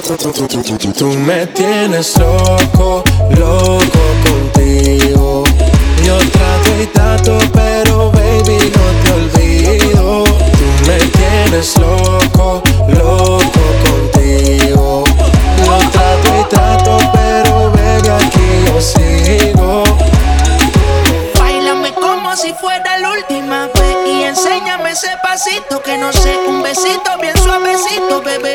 Tú me tienes loco, loco contigo. Yo trato y trato, pero baby no te olvido. Tú me tienes loco, loco contigo. Yo trato y trato, pero baby aquí yo sigo. Bailame como si fuera la última vez y enséñame ese pasito que no sé, un besito bien suavecito, bebé.